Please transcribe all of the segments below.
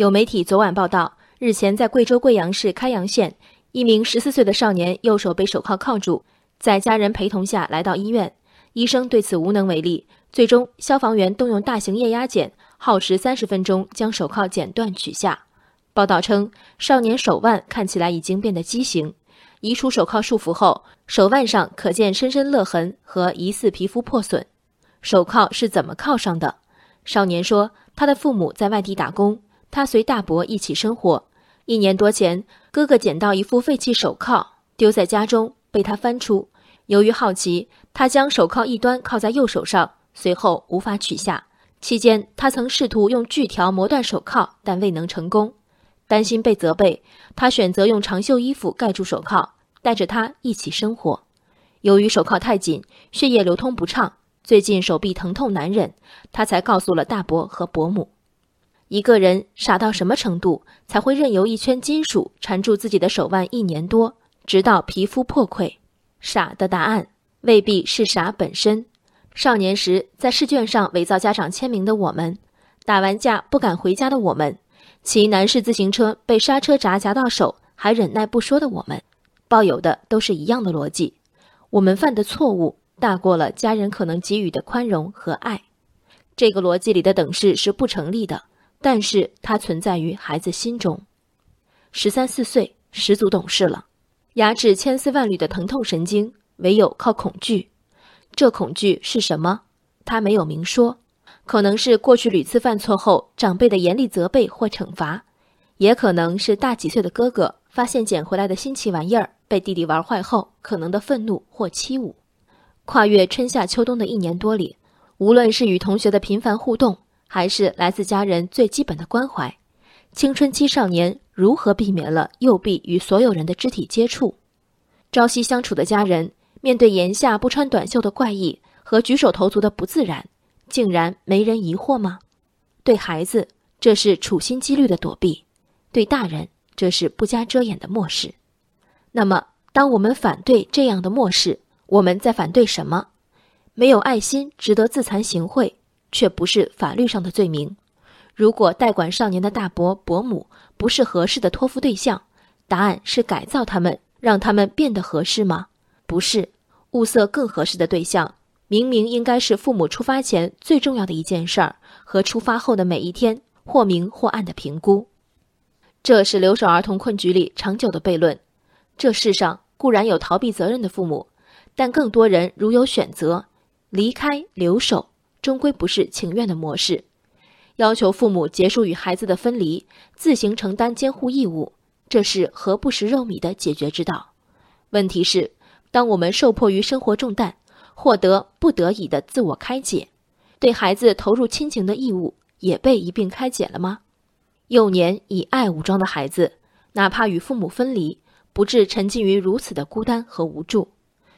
有媒体昨晚报道，日前在贵州贵阳市开阳县，一名十四岁的少年右手被手铐铐住，在家人陪同下来到医院，医生对此无能为力。最终，消防员动用大型液压剪，耗时三十分钟将手铐剪断取下。报道称，少年手腕看起来已经变得畸形，移除手铐束缚后，手腕上可见深深勒痕和疑似皮肤破损。手铐是怎么铐上的？少年说，他的父母在外地打工。他随大伯一起生活。一年多前，哥哥捡到一副废弃手铐，丢在家中，被他翻出。由于好奇，他将手铐一端铐在右手上，随后无法取下。期间，他曾试图用锯条磨断手铐，但未能成功。担心被责备，他选择用长袖衣服盖住手铐，带着他一起生活。由于手铐太紧，血液流通不畅，最近手臂疼痛难忍，他才告诉了大伯和伯母。一个人傻到什么程度，才会任由一圈金属缠住自己的手腕一年多，直到皮肤破溃？傻的答案未必是傻本身。少年时在试卷上伪造家长签名的我们，打完架不敢回家的我们，骑男士自行车被刹车闸夹到手还忍耐不说的我们，抱有的都是一样的逻辑：我们犯的错误大过了家人可能给予的宽容和爱。这个逻辑里的等式是不成立的。但是它存在于孩子心中，十三四岁十足懂事了，压制千丝万缕的疼痛神经，唯有靠恐惧。这恐惧是什么？他没有明说，可能是过去屡次犯错后长辈的严厉责备或惩罚，也可能是大几岁的哥哥发现捡回来的新奇玩意儿被弟弟玩坏后可能的愤怒或欺侮。跨越春夏秋冬的一年多里，无论是与同学的频繁互动。还是来自家人最基本的关怀。青春期少年如何避免了右臂与所有人的肢体接触？朝夕相处的家人面对檐下不穿短袖的怪异和举手投足的不自然，竟然没人疑惑吗？对孩子，这是处心积虑的躲避；对大人，这是不加遮掩的漠视。那么，当我们反对这样的漠视，我们在反对什么？没有爱心，值得自惭形秽。却不是法律上的罪名。如果代管少年的大伯伯母不是合适的托付对象，答案是改造他们，让他们变得合适吗？不是，物色更合适的对象，明明应该是父母出发前最重要的一件事儿，和出发后的每一天或明或暗的评估。这是留守儿童困局里长久的悖论。这世上固然有逃避责任的父母，但更多人如有选择，离开留守。终归不是情愿的模式，要求父母结束与孩子的分离，自行承担监护义务，这是何不食肉糜的解决之道。问题是，当我们受迫于生活重担，获得不得已的自我开解，对孩子投入亲情的义务也被一并开解了吗？幼年以爱武装的孩子，哪怕与父母分离，不致沉浸于如此的孤单和无助；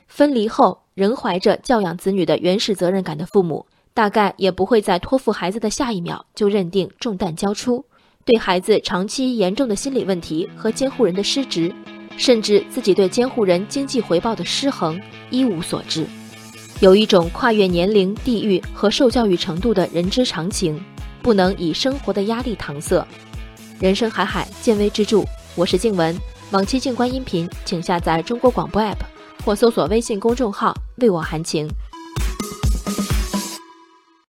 分离后仍怀着教养子女的原始责任感的父母。大概也不会在托付孩子的下一秒就认定重担交出，对孩子长期严重的心理问题和监护人的失职，甚至自己对监护人经济回报的失衡一无所知。有一种跨越年龄、地域和受教育程度的人之常情，不能以生活的压力搪塞。人生海海，见微知著。我是静文，往期静观音频，请下载中国广播 APP 或搜索微信公众号“为我含情”。